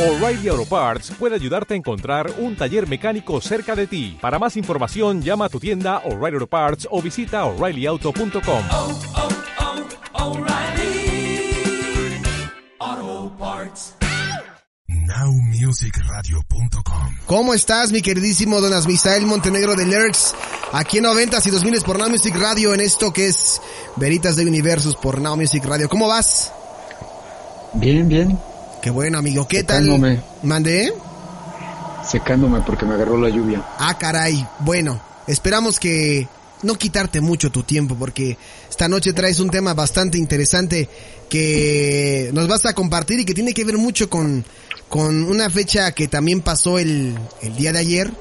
O'Reilly Auto Parts puede ayudarte a encontrar un taller mecánico cerca de ti. Para más información, llama a tu tienda O'Reilly Auto Parts o visita oreillyauto.com. oh, oh, Parts. Nowmusicradio.com ¿Cómo estás, mi queridísimo Don Asmisael Montenegro de Lerx? Aquí en 90 y 2000 por Now Music Radio en esto que es Veritas de Universos por Now Music Radio. ¿Cómo vas? Bien, bien. Qué bueno, amigo. ¿Qué tal? Secándome. ¿Mandé? Secándome porque me agarró la lluvia. Ah, caray. Bueno, esperamos que no quitarte mucho tu tiempo porque esta noche traes un tema bastante interesante que nos vas a compartir y que tiene que ver mucho con, con una fecha que también pasó el, el día de ayer.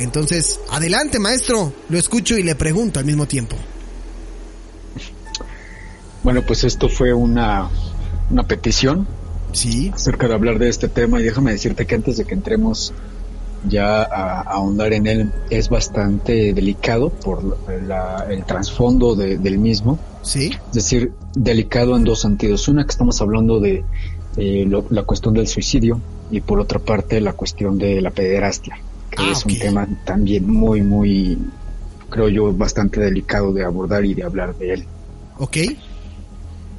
Entonces, adelante, maestro. Lo escucho y le pregunto al mismo tiempo. Bueno, pues esto fue una, una petición Sí. acerca de hablar de este tema y déjame decirte que antes de que entremos ya a, a ahondar en él es bastante delicado por la- el trasfondo de- del mismo, Sí. es decir, delicado en dos sentidos. Una que estamos hablando de eh, lo- la cuestión del suicidio y por otra parte la cuestión de la pederastia, que Ah, es un tema también muy, muy, creo yo, bastante delicado de abordar y de hablar de él. ¿Ok?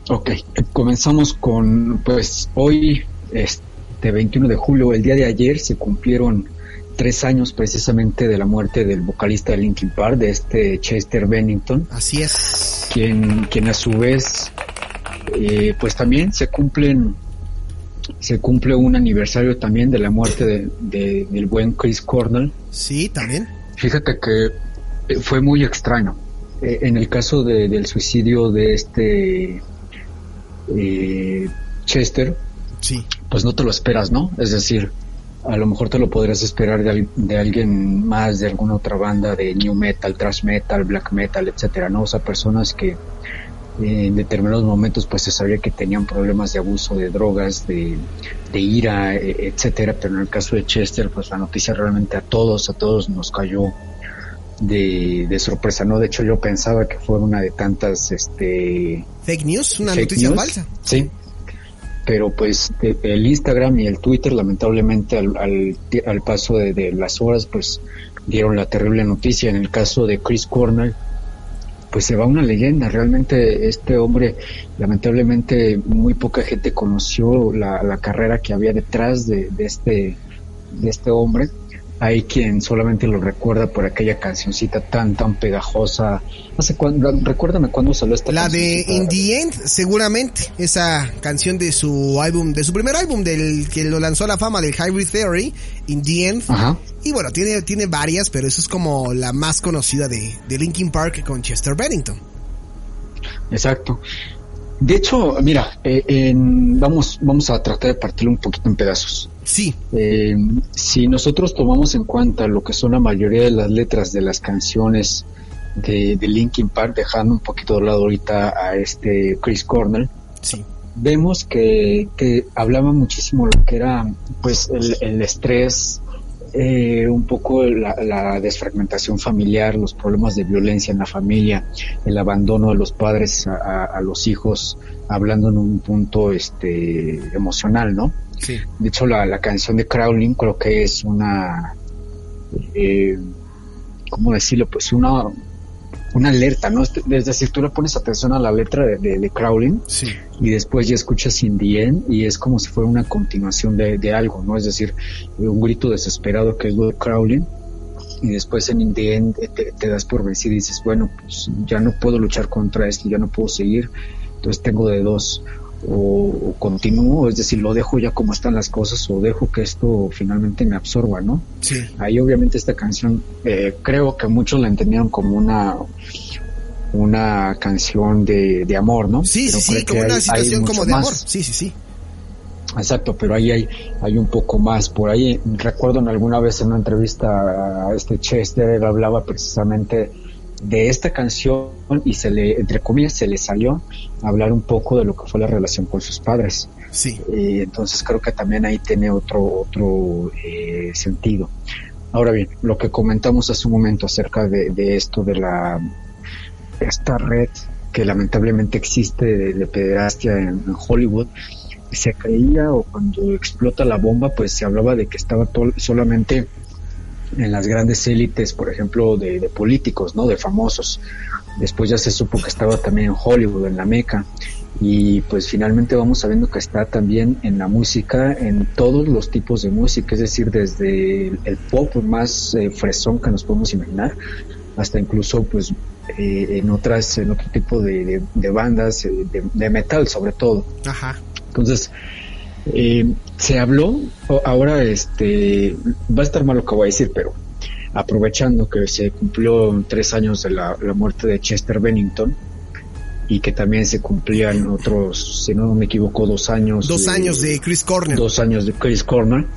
Ok, comenzamos con, pues hoy, este 21 de julio, el día de ayer, se cumplieron tres años precisamente de la muerte del vocalista de Linkin Park, de este Chester Bennington, Así es. quien, quien a su vez, eh, pues también se cumplen, se cumple un aniversario también de la muerte de- de- del buen Chris Cornell, Sí, también. Fíjate que eh, fue muy extraño. Eh, en el caso de- del suicidio de este eh, Chester, Sí. pues no te lo esperas, ¿no? Es decir, a lo mejor te lo podrías esperar de, de alguien más de alguna otra banda de new metal, thrash metal, black metal, etcétera, ¿no? O sea, personas que eh, en determinados momentos pues se sabía que tenían problemas de abuso de drogas, de, de ira, e- etcétera, pero en el caso de Chester pues la noticia realmente a todos, a todos nos cayó de, de sorpresa, ¿no? De hecho yo pensaba que fue una de tantas, este, Fake news, una fake noticia news. falsa. Sí. Pero pues el Instagram y el Twitter lamentablemente al, al, al paso de, de las horas pues dieron la terrible noticia. En el caso de Chris Cornell pues se va una leyenda. Realmente este hombre lamentablemente muy poca gente conoció la, la carrera que había detrás de, de este de este hombre. Hay quien solamente lo recuerda por aquella cancioncita tan tan pegajosa. Hace cuándo, recuérdame cuándo salió esta La de. In the End, seguramente. Esa canción de su álbum, de su primer álbum, del que lo lanzó a la fama, del Hybrid Theory, In the End. Ajá. Y bueno, tiene, tiene varias, pero eso es como la más conocida de, de Linkin Park con Chester Bennington. Exacto. De hecho, mira, eh, en- vamos, vamos a tratar de partirlo un poquito en pedazos. Sí, Eh, si nosotros tomamos en cuenta lo que son la mayoría de las letras de las canciones de, de Linkin Park, dejando un poquito de lado ahorita a este Chris Cornell, sí. vemos que, que hablaba muchísimo lo que era pues el, el estrés, eh, un poco la, la desfragmentación familiar, los problemas de violencia en la familia, el abandono de los padres a, a- a los hijos, hablando en un punto este emocional, ¿no? Sí. De hecho, la, la canción de Crowling creo que es una, eh, ¿cómo decirlo? Pues una, una alerta, ¿no? Es es decir, tú le pones atención a la letra de, de, de Crowling Sí. y después ya escuchas In the End y es como si fuera una continuación de, de algo, ¿no? Es decir, un grito desesperado que es lo de Crowling y después en In the End eh, te, te das por vencido y dices, bueno, pues ya no puedo luchar contra esto, ya no puedo seguir, entonces tengo de dos, o, o continúo, es decir, lo dejo ya como están las cosas o dejo que esto finalmente me absorba, ¿no? Sí. Ahí obviamente esta canción, eh, creo que muchos la entendieron como una una canción de, de amor, ¿no? Sí, Pero sí, sí, como una hay- situación como de más. amor. Sí, sí, sí. Exacto, pero ahí hay, hay un poco más. Por ahí recuerdo en alguna vez en una entrevista a este Chester, él hablaba precisamente de esta canción y se le, entre comillas, se le salió hablar un poco de lo que fue la relación con sus padres. Sí. Y entonces creo que también ahí tiene otro, otro eh, sentido. Ahora bien, lo que comentamos hace un momento acerca de, de esto de la esta red que lamentablemente existe de, de pederastia en, en Hollywood, se creía o cuando explota la bomba, pues se hablaba de que estaba solamente en las grandes élites, por ejemplo, de, de, políticos, ¿no? De famosos. Después ya se supo que estaba también en Hollywood, en la Meca. Y pues finalmente vamos sabiendo que está también en la música, en todos los tipos de música, es decir, desde el, pop más eh, fresón que nos podemos imaginar, hasta incluso pues eh, en otras, en otro tipo de, de, bandas, eh, de, de, metal sobre todo. Ajá. Entonces, eh, se habló, ahora este, va a estar mal lo que voy a decir, pero aprovechando que se cumplió tres años de la, muerte de Chester Bennington y que también se cumplían otros, si no me equivoco, dos años. Dos años de Chris Cornell. Dos años de Chris Cornell.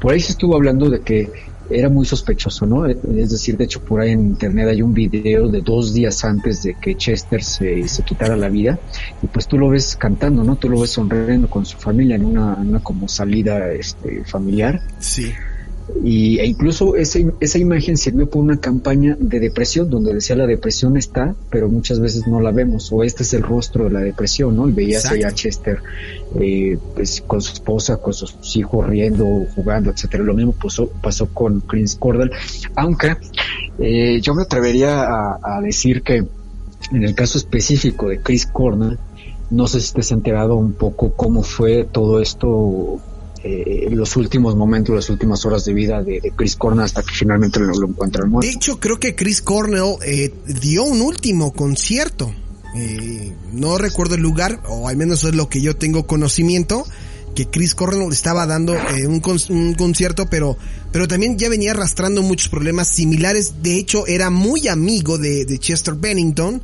Por ahí se estuvo hablando de que era muy sospechoso, ¿no? Es decir, de hecho por ahí en internet hay un video de dos días antes de que Chester se, se quitara la vida y pues tú lo ves cantando, ¿no? Tú lo ves sonriendo con su familia en una, una como salida este, familiar. Sí y, e incluso esa, esa imagen sirvió por una campaña de depresión donde decía la depresión está, pero muchas veces no la vemos, o este es el rostro de la depresión, ¿no? Y veías ahí a Chester eh, pues, con su esposa, con sus hijos riendo, jugando, etcétera. Lo mismo pasó, pasó con Chris Cordell, aunque eh, yo me atrevería a, a decir que en el caso específico de Chris Cornell, no sé si te has enterado un poco cómo fue todo esto eh, los últimos momentos, las últimas horas de vida de, Chris Cornell hasta que finalmente lo, encuentran muerto. De hecho, creo que Chris Cornell eh, dio un último concierto. Eh, no recuerdo el lugar, o al menos es lo que yo tengo conocimiento, que Chris Cornell estaba dando eh, un, un, concierto, pero, pero también ya venía arrastrando muchos problemas similares. De hecho, era muy amigo de Chester Bennington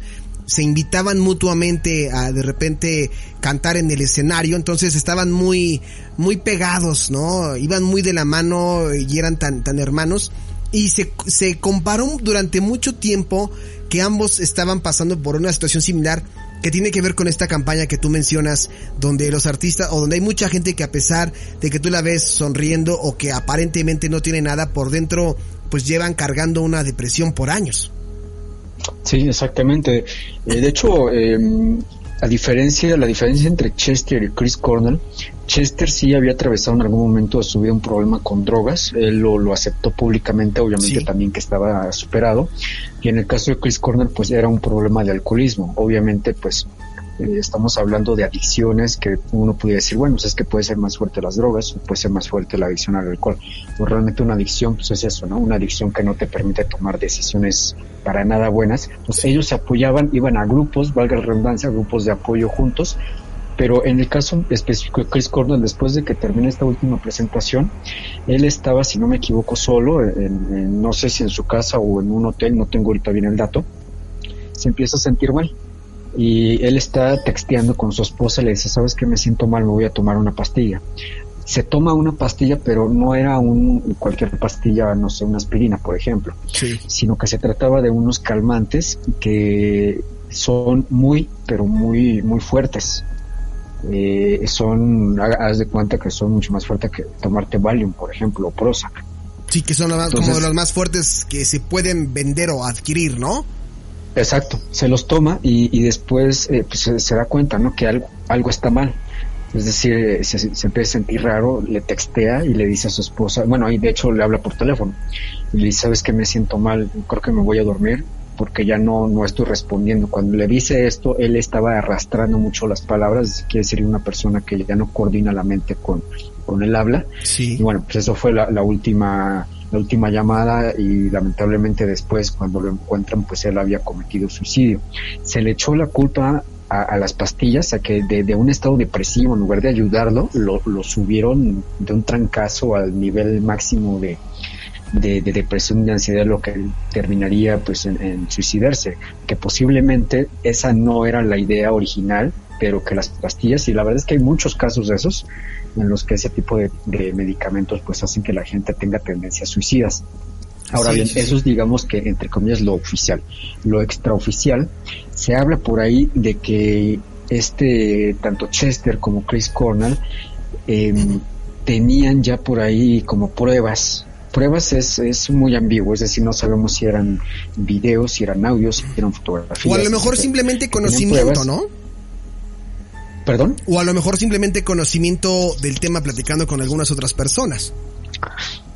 se invitaban mutuamente a de repente cantar en el escenario, entonces estaban muy, muy pegados, ¿no? Iban muy de la mano y eran tan, tan hermanos. Y se, se comparó durante mucho tiempo que ambos estaban pasando por una situación similar que tiene que ver con esta campaña que tú mencionas, donde los artistas, o donde hay mucha gente que a pesar de que tú la ves sonriendo o que aparentemente no tiene nada por dentro, pues llevan cargando una depresión por años. Sí, exactamente. Eh, de hecho, eh, a diferencia, la diferencia entre Chester y Chris Cornell, Chester sí había atravesado en algún momento de su vida un problema con drogas, él lo, lo aceptó públicamente, obviamente también que estaba superado, y en el caso de Chris Cornell pues era un problema de alcoholismo, obviamente pues estamos hablando de adicciones que uno puede decir, bueno, pues es que puede ser más fuerte las drogas, o puede ser más fuerte la adicción al alcohol. Pues realmente una adicción, pues es eso, ¿no? Una adicción que no te permite tomar decisiones para nada buenas. Pues ellos se apoyaban, iban a grupos, valga la redundancia, grupos de apoyo juntos, pero en el caso específico de Chris Cornell, después de que termine esta última presentación, él estaba, si no me equivoco, solo, en, no sé si en su casa o en un hotel, no tengo ahorita bien el dato, se empieza a sentir mal y él está texteando con su esposa, le dice, sabes que me siento mal, me voy a tomar una pastilla. Se toma una pastilla, pero no era un cualquier pastilla, no sé, una aspirina, por ejemplo, sino que se trataba de unos calmantes que son muy, pero muy, muy fuertes. Eh, son, haz de cuenta que son mucho más fuertes que tomarte Valium, por ejemplo, o Prozac. Sí, que son como de los más fuertes que se pueden vender o adquirir, ¿no? Exacto, se los toma y, después eh, pues, se, da cuenta, ¿no? Que algo, algo está mal. Es decir, eh, se, se, empieza a sentir raro, le textea y le dice a su esposa, bueno, ahí de hecho le habla por teléfono y le dice, sabes que me siento mal, creo que me voy a dormir porque ya no, no estoy respondiendo. Cuando le dice esto, él estaba arrastrando mucho las palabras, quiere decir una persona que ya no coordina la mente con, con el habla. Sí. Y bueno, pues eso fue la, la última la última llamada y lamentablemente después cuando lo encuentran pues él había cometido suicidio. Se le echó la culpa a, las pastillas, a que de, un estado depresivo, en lugar de ayudarlo, lo, subieron de un trancazo al nivel máximo de, de, depresión y de ansiedad, lo que terminaría pues en, suicidarse, que posiblemente esa no era la idea original, pero que las pastillas, y la verdad es que hay muchos casos de esos, en los que ese tipo de, medicamentos pues hacen que la gente tenga tendencias suicidas. Ahora bien, eso es digamos que entre comillas lo oficial. Lo extraoficial, se habla por ahí de que este, tanto Chester como Chris Cornell, em, tenían ya por ahí como pruebas. Pruebas es, es muy ambiguo, es decir, no sabemos si eran videos, si eran audios, si eran fotografías. O a lo mejor simplemente conocimiento, ¿no? ¿Perdón? O a lo mejor simplemente conocimiento del tema platicando con algunas otras personas.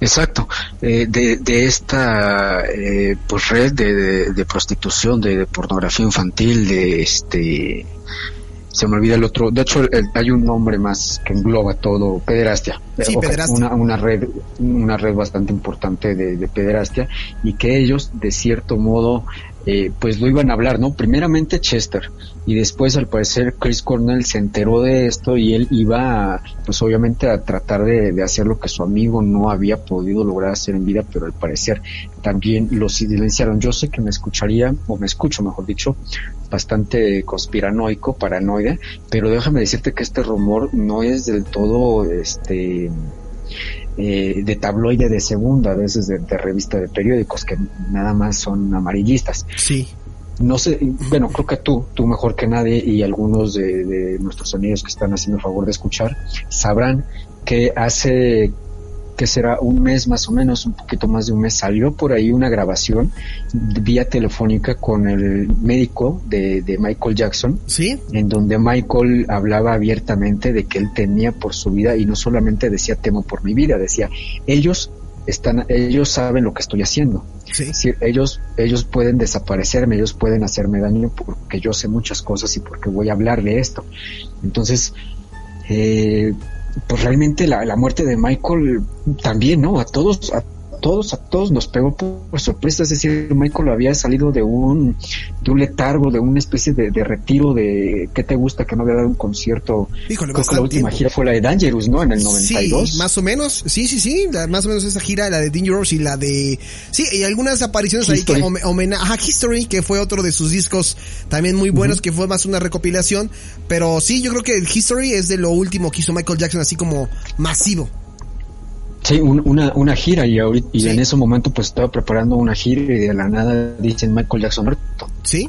Exacto, eh, de, de esta eh, pues red de, de, de prostitución, de, pornografía infantil, de este se me olvida el otro, de hecho el- hay un nombre más que engloba todo, pederastia. Sí, pederastia. Una, una red, una red bastante importante de pederastia y que ellos de cierto modo eh, pues lo iban a hablar, ¿no? Primeramente Chester y después al parecer Chris Cornell se enteró de esto y él iba pues obviamente a tratar de, de hacer lo que su amigo no había podido lograr hacer en vida, pero al parecer también lo silenciaron. Yo sé que me escucharía, o me escucho mejor dicho, bastante conspiranoico, paranoide, pero déjame decirte que este rumor no es del todo este eh, de tabloide de segunda, a veces de, de revista de periódicos que nada más son amarillistas. Sí. No sé, bueno, creo que tú, tú mejor que nadie y algunos de, de nuestros amigos que están haciendo el favor de escuchar, sabrán que hace que será un mes más o menos, un poquito más de un mes, salió por ahí una grabación vía telefónica con el médico de, de Michael Jackson, Sí. en donde Michael hablaba abiertamente de que él temía por su vida y no solamente decía temo por mi vida, decía ellos están, ellos saben lo que estoy haciendo. Sí. Es decir, ellos, ellos pueden desaparecerme, ellos pueden hacerme daño porque yo sé muchas cosas y porque voy a hablar de esto. Entonces, eh, pues realmente la, la muerte de Michael también, ¿no? A todos, a todos, a todos nos pegó por, por sorpresa. Es decir, Michael había salido de un, de un letargo, de una especie de, de retiro de, ¿qué te gusta? Que no había dado un concierto. Híjole, Creo que la última tiempo. gira fue la de Dangerous, ¿no? En el 92. Sí, más o menos, sí, sí, sí, la- más o menos esa gira, la de Dangerous y la de, sí, y algunas apariciones ahí que home- homena- ajá, History, que fue otro de sus discos también muy buenos, que fue más una recopilación, pero sí, yo creo que el History es de lo último que hizo Michael Jackson así como masivo. Sí, un- una, una gira y, ahorita, y Sí. en ese momento pues estaba preparando una gira y de la nada dicen Michael Jackson muerto. ¿Sí?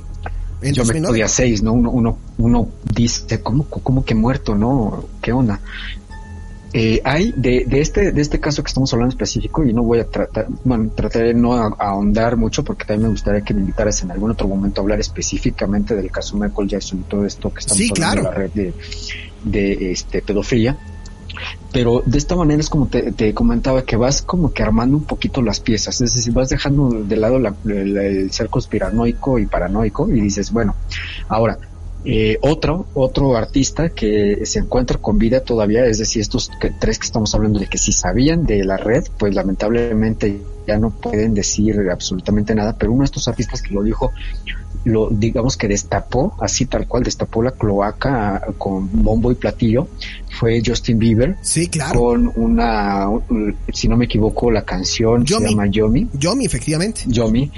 En Yo me 2009. podía seis, ¿no? Uno, uno, uno dice, ¿cómo, cómo que muerto, no? ¿Qué onda? Eh, hay de, de este de este caso que estamos hablando específico y no voy a tratar bueno trataré de no a- ahondar mucho porque también me gustaría que me invitaras en algún otro momento a hablar específicamente del caso Michael Jackson y todo esto que estamos Sí, hablando claro. de la red de, de este pedofilia pero de esta manera es como te, comentaba que vas como que armando un poquito las piezas, es decir, vas dejando de lado la- el ser conspiranoico y paranoico y dices, bueno, ahora, eh, otro, otro artista que se encuentra con vida todavía, es decir, estos que- tres que estamos hablando de que si sabían de la red, pues lamentablemente ya no pueden decir absolutamente nada, pero uno de estos artistas que lo dijo, lo digamos que destapó, así tal cual, destapó la cloaca ah, con bombo y platillo, fue Justin Bieber Sí, claro. con una, un- si no me equivoco, la canción Yomi. se llama Yomi, Yomi, efectivamente. Yomi.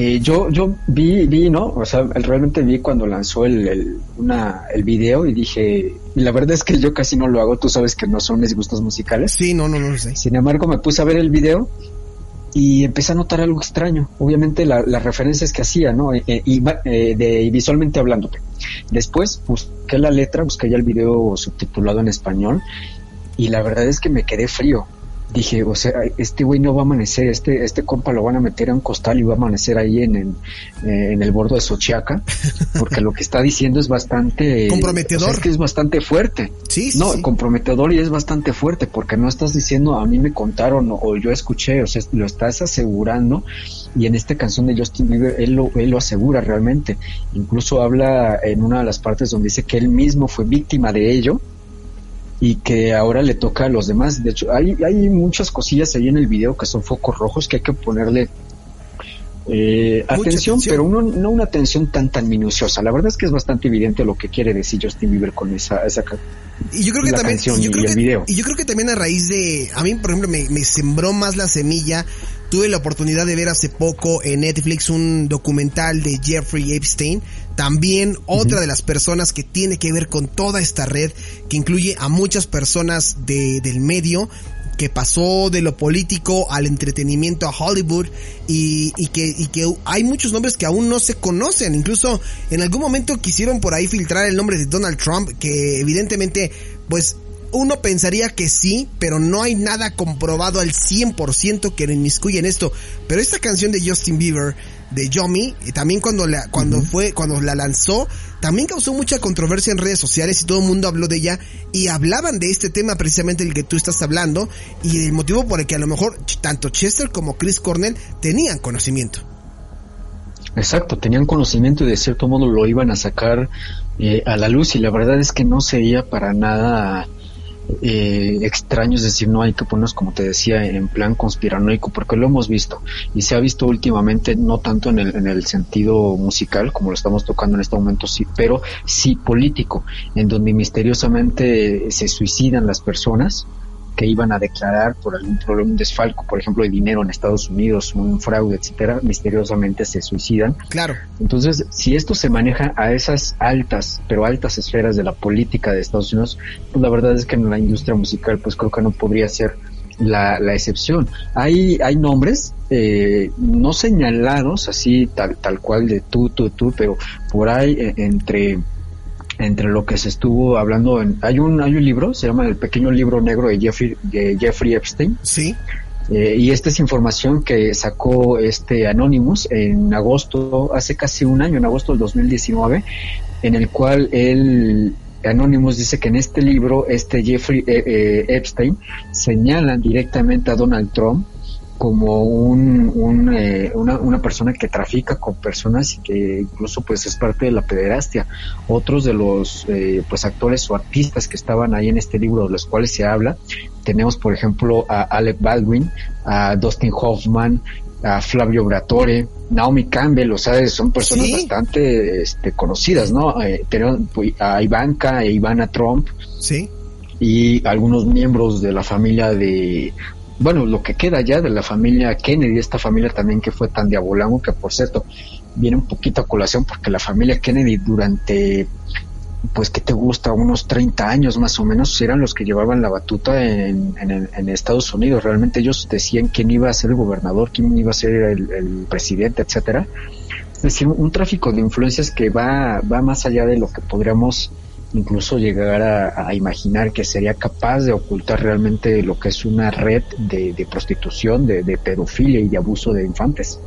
Eh, yo, yo vi, vi, ¿no? O sea, realmente vi cuando lanzó el, el, una, el video y dije, y la verdad es que yo casi no lo hago, tú sabes que no son mis gustos musicales. Sí, no, no, no lo sé. Sin embargo, me puse a ver el video y empecé a notar algo extraño. Obviamente la- las referencias que hacía, ¿no? Y va- eh, de, visualmente hablándote. Después busqué la letra, busqué ya el video subtitulado en español y la verdad es que me quedé frío. Dije, o sea, este güey no va a amanecer, este, este compa lo van a meter a un costal y va a amanecer ahí en el, eh, en el bordo de Sochiaca, porque lo que está diciendo es bastante... Comprometedor. o sea, es que es bastante fuerte. Sí, sí, No, sí. comprometedor y es bastante fuerte porque no estás diciendo a mí me contaron o, o yo escuché, o sea, lo estás asegurando y en esta canción de Justin Bieber él lo, él lo asegura realmente. Incluso habla en una de las partes donde dice que él mismo fue víctima de ello y que ahora le toca a los demás. De hecho, hay, hay muchas cosillas ahí en el video que son focos rojos que hay que ponerle eh, atención, atención. pero uno, no una atención tan tan minuciosa. La verdad es que es bastante evidente lo que quiere decir Justin Bieber con esa, esa Y yo creo que también, canción y yo y creo el que, video. y yo creo que también a raíz de, a mí por ejemplo me, me sembró más la semilla, tuve la oportunidad de ver hace poco en Netflix un documental de Jeffrey Epstein, también otra de las personas que tiene que ver con toda esta red, que incluye a muchas personas de, del medio, que pasó de lo político al entretenimiento a Hollywood y, y que, y que hay muchos nombres que aún no se conocen. Incluso en algún momento quisieron por ahí filtrar el nombre de Donald Trump, que evidentemente, pues, uno pensaría que sí, pero no hay nada comprobado al 100% que le inmiscuye en esto. Pero esta canción de Justin Bieber, de Yomi, y también cuando la, cuando fue, cuando la lanzó, también causó mucha controversia en redes sociales y todo el mundo habló de ella y hablaban de este tema precisamente del que tú estás hablando y el motivo por el que a lo mejor tanto Chester como Chris Cornell tenían conocimiento. Exacto, tenían conocimiento y de cierto modo lo iban a sacar eh, a la luz y la verdad es que no sería para nada eh, extraño, es decir, no hay que ponernos, como te decía, en plan conspiranoico, porque lo hemos visto y se ha visto últimamente, no tanto en el, en el sentido musical, como lo estamos tocando en este momento, sí, pero sí político, en donde misteriosamente se suicidan las personas que iban a declarar por algún problema, un desfalco, por ejemplo, de dinero en Estados Unidos, un fraude, etcétera, misteriosamente se suicidan. Claro. Entonces, si esto se maneja a esas altas, pero altas esferas de la política de Estados Unidos, pues la verdad es que en la industria musical, pues creo que no podría ser la, la excepción. Hay, hay nombres eh, no señalados así tal, tal cual de tú, tú, tú, pero por ahí eh, entre entre lo que se estuvo hablando en, hay un hay un libro se llama el pequeño libro negro de Jeffrey de Jeffrey Epstein Sí. eh, y esta es información que sacó este Anonymous en agosto hace casi un año en agosto del 2019 en el cual él Anonymous dice que en este libro este Jeffrey eh, eh, Epstein señala directamente a Donald Trump como un, un, eh, una, una persona que trafica con personas y que incluso pues es parte de la pederastia. Otros de los eh, pues actores o artistas que estaban ahí en este libro de los cuales se habla, tenemos por ejemplo a Alec Baldwin, a Dustin Hoffman, a Flavio Bratore, Naomi Campbell, o sea, son personas Sí. bastante este, conocidas, ¿no? Eh, tenemos pues, a Ivanka e Ivana Trump, Sí. y algunos miembros de la familia de, bueno, lo que queda ya de la familia Kennedy, esta familia también que fue tan diabolamo, que por cierto, viene un poquito a colación porque la familia Kennedy durante, pues que te gusta, unos 30 años más o menos, eran los que llevaban la batuta en, en, en Estados Unidos. Realmente ellos decían quién iba a ser el gobernador, quién iba a ser el, el presidente, etcétera. Es decir, un tráfico de influencias que va, va más allá de lo que podríamos incluso llegar a, imaginar que sería capaz de ocultar realmente lo que es una red de, de prostitución, de, de pedofilia y de abuso de infantes.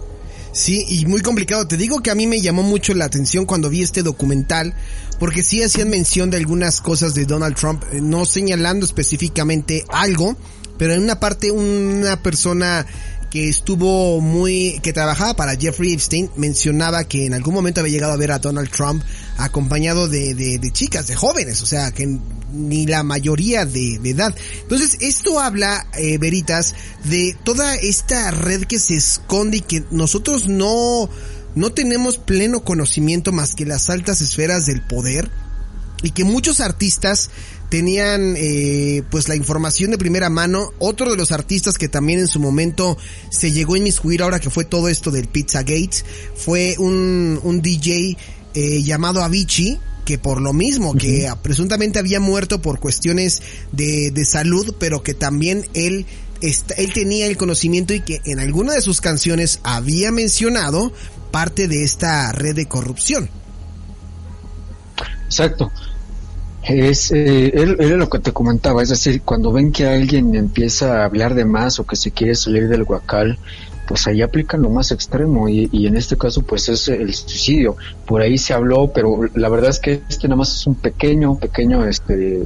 Sí, y muy complicado. Te digo que a mí me llamó mucho la atención cuando vi este documental, porque sí hacían mención de algunas cosas de Donald Trump, eh, no señalando específicamente algo, pero en una parte una persona que estuvo muy, que trabajaba para Jeffrey Epstein, mencionaba que en algún momento había llegado a ver a Donald Trump acompañado de, de, de chicas, de jóvenes, o sea, que ni la mayoría de, de edad. Entonces, esto habla, eh, Veritas, de toda esta red que se esconde y que nosotros no, no tenemos pleno conocimiento más que las altas esferas del poder y que muchos artistas tenían eh, pues la información de primera mano. Otro de los artistas que también en su momento se llegó a inmiscuir ahora que fue todo esto del Pizzagate fue un, un DJ eh, llamado Avicii que por lo mismo, que presuntamente había muerto por cuestiones de, de salud, pero que también él, esta- él tenía el conocimiento y que en alguna de sus canciones había mencionado parte de esta red de corrupción. Exacto. Es, eh, él- lo que te comentaba, es decir, cuando ven que alguien empieza a hablar de más o que se quiere salir del guacal, pues ahí aplican lo más extremo y, y en este caso pues es el suicidio. Por ahí se habló, pero la verdad es que este nada más es un pequeño, pequeño este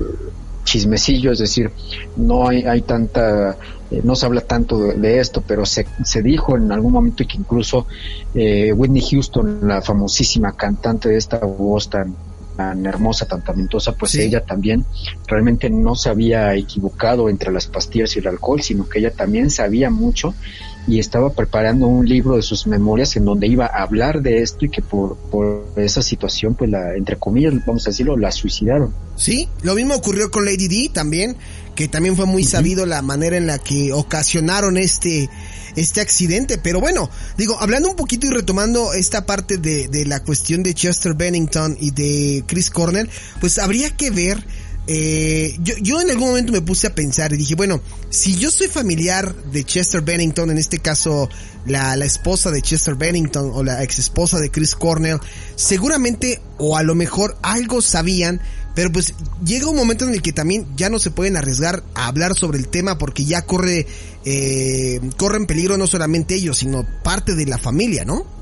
chismecillo, es decir, no hay, hay tanta, eh, no se habla tanto de, de esto, pero se, se dijo en algún momento que incluso eh, Whitney Houston, la famosísima cantante de esta voz tan, tan hermosa, tan talentosa, pues Sí. ella también realmente no se había equivocado entre las pastillas y el alcohol, sino que ella también sabía mucho y estaba preparando un libro de sus memorias en donde iba a hablar de esto y que por, por esa situación, pues la, entre comillas, vamos a decirlo, la suicidaron. Sí, lo mismo ocurrió con Lady D también, que también fue muy sabido la manera en la que ocasionaron este, este accidente. Pero bueno, digo, hablando un poquito y retomando esta parte de, de la cuestión de Chester Bennington y de Chris Cornell, pues habría que ver eh, yo, yo en algún momento me puse a pensar y dije, bueno, si yo soy familiar de Chester Bennington, en este caso la, la esposa de Chester Bennington o la ex esposa de Chris Cornell, seguramente o a lo mejor algo sabían, pero pues llega un momento en el que también ya no se pueden arriesgar a hablar sobre el tema porque ya corre, eh, corre en peligro no solamente ellos, sino parte de la familia, ¿no?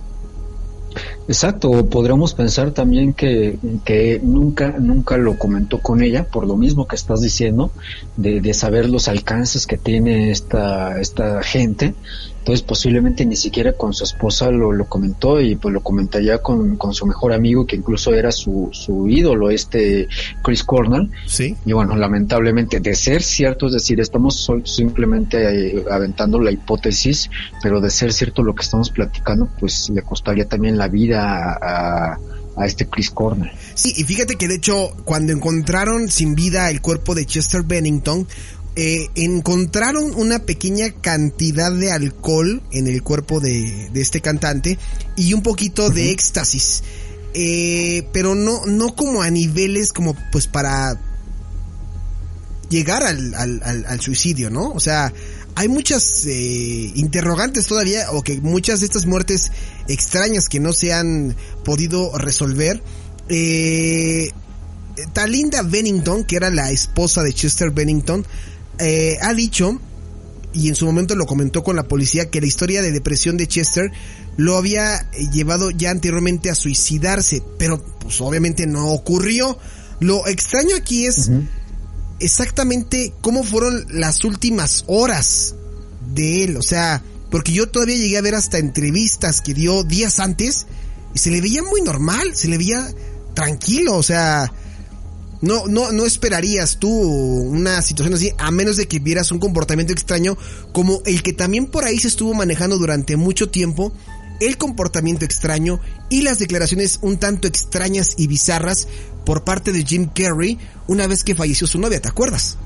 Exacto, podríamos pensar también que, que nunca, nunca lo comentó con ella, por lo mismo que estás diciendo, de, de saber los alcances que tiene esta, esta gente, entonces posiblemente ni siquiera con su esposa lo, lo comentó y pues lo comentaría con, con su mejor amigo que incluso era su, su ídolo, este Chris Cornell. Sí. Y bueno, lamentablemente de ser cierto, es decir, estamos simplemente eh, aventando la hipótesis, pero de ser cierto lo que estamos platicando, pues le costaría también la vida a, a este Chris Cornell. Sí, y fíjate que de hecho cuando encontraron sin vida el cuerpo de Chester Bennington, eh, encontraron una pequeña cantidad de alcohol en el cuerpo de, de este cantante y un poquito de éxtasis. Eh, pero no, no como a niveles como pues para llegar al, al, al, al suicidio, ¿no? O sea, hay muchas eh, interrogantes todavía o que muchas de estas muertes extrañas que no se han podido resolver. Eh, Talinda Bennington, que era la esposa de Chester Bennington, eh, ha dicho, y en su momento lo comentó con la policía, que la historia de depresión de Chester lo había llevado ya anteriormente a suicidarse, pero pues obviamente no ocurrió. Lo extraño aquí es uh -huh. exactamente cómo fueron las últimas horas de él, o sea, porque yo todavía llegué a ver hasta entrevistas que dio días antes y se le veía muy normal, se le veía tranquilo, o sea, no, no, no esperarías tú una situación así, a menos de que vieras un comportamiento extraño como el que también por ahí se estuvo manejando durante mucho tiempo, el comportamiento extraño y las declaraciones un tanto extrañas y bizarras por parte de Jim Carrey una vez que falleció su novia, ¿te acuerdas?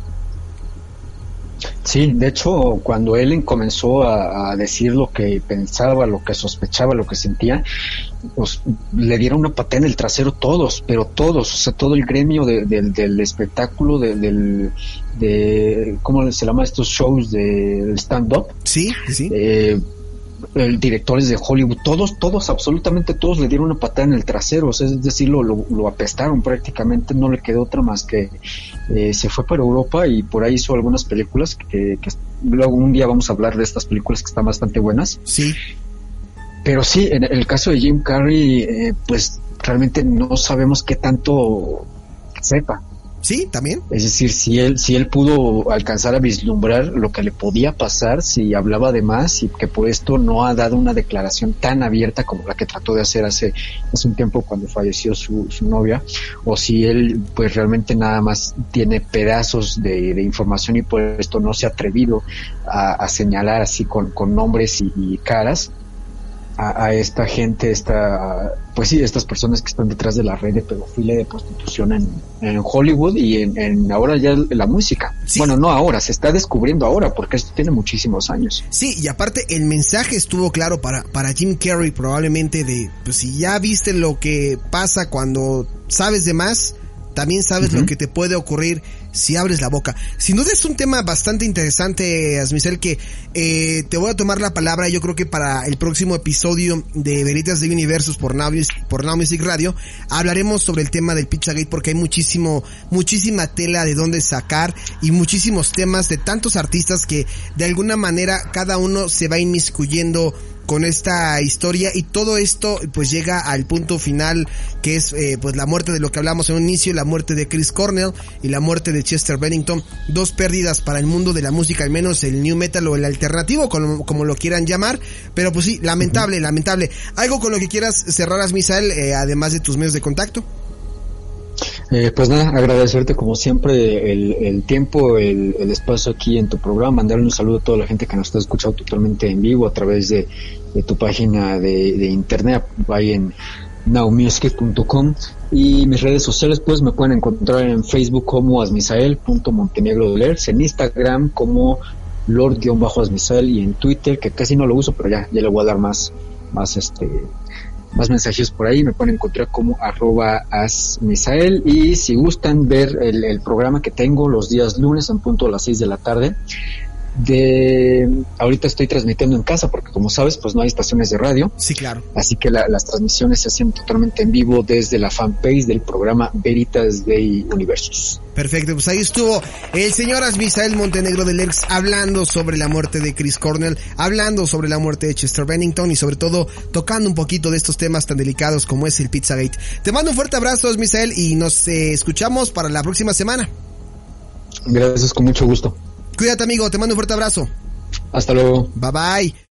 Sí, de hecho, cuando él comenzó a, a, decir lo que pensaba, lo que sospechaba, lo que sentía, pues le dieron una patada en el trasero todos, pero todos, o sea, todo el gremio de, de, del espectáculo, de, del, de, ¿cómo se llama estos shows de stand-up? Sí, sí. Eh, directores de Hollywood, todos, todos, absolutamente todos le dieron una patada en el trasero, o sea, es decir, lo, lo, lo, apestaron prácticamente, no le quedó otra más que eh, se fue para Europa y por ahí hizo algunas películas que, que, luego un día vamos a hablar de estas películas que están bastante buenas. Sí. Pero sí, en el caso de Jim Carrey, eh, pues realmente no sabemos qué tanto sepa. Sí, también. Es decir, si él, si él pudo alcanzar a vislumbrar lo que le podía pasar si hablaba de más y que por esto no ha dado una declaración tan abierta como la que trató de hacer hace, hace un tiempo cuando falleció su, su novia, o si él pues realmente nada más tiene pedazos de, de información y por esto no se ha atrevido a, señalar así con, con nombres y caras a, a, esta gente, esta, pues sí, estas personas que están detrás de la red de pedofilia y de prostitución en, en Hollywood y en, en, ahora ya la música. Sí. Bueno, no ahora, se está descubriendo ahora porque esto tiene muchísimos años. Sí, y aparte el mensaje estuvo claro para, para Jim Carrey probablemente de, pues si ya viste lo que pasa cuando sabes de más, también sabes uh -huh. lo que te puede ocurrir si abres la boca. Sin duda es un tema bastante interesante, Asmisel, que eh, te voy a tomar la palabra. Yo creo que para el próximo episodio de Veritas de Universos por Now, por Now Music Radio hablaremos sobre el tema del Pizzagate porque hay muchísimo, muchísima tela de dónde sacar y muchísimos temas de tantos artistas que de alguna manera cada uno se va inmiscuyendo con esta historia y todo esto pues llega al punto final que es eh, pues la muerte de lo que hablamos en un inicio, la muerte de Chris Cornell y la muerte de Chester Bennington, dos pérdidas para el mundo de la música, al menos el new metal o el alternativo, como, como lo quieran llamar, pero pues sí, lamentable, lamentable. ¿Algo con lo que quieras cerrar, Misael, eh, además de tus medios de contacto? Eh, pues nada, agradecerte como siempre el, el tiempo, el, el, espacio aquí en tu programa, mandarle un saludo a toda la gente que nos está escuchando totalmente en vivo a través de, de tu página de, de internet, ahí en nowmusic.com y mis redes sociales pues me pueden encontrar en Facebook como asmisael.montenegro en Instagram como lord-asmisael y en Twitter que casi no lo uso pero ya, ya le voy a dar más, más este más mensajes por ahí, me pueden encontrar como arroba asmisael. Y si gustan ver el, el programa que tengo los días lunes en punto a las 6 de la tarde, de ahorita estoy transmitiendo en casa porque como sabes pues no hay estaciones de radio Sí, claro. así que la- las transmisiones se hacen totalmente en vivo desde la fanpage del programa Veritas Day Universos Perfecto, pues ahí estuvo el señor Asmisael Montenegro del ERX hablando sobre la muerte de Chris Cornell, hablando sobre la muerte de Chester Bennington y sobre todo tocando un poquito de estos temas tan delicados como es el Pizzagate. Te mando un fuerte abrazo, Asmisael, y nos eh, escuchamos para la próxima semana. gracias con mucho gusto Cuídate, amigo, te mando un fuerte abrazo. hasta luego Bye bye.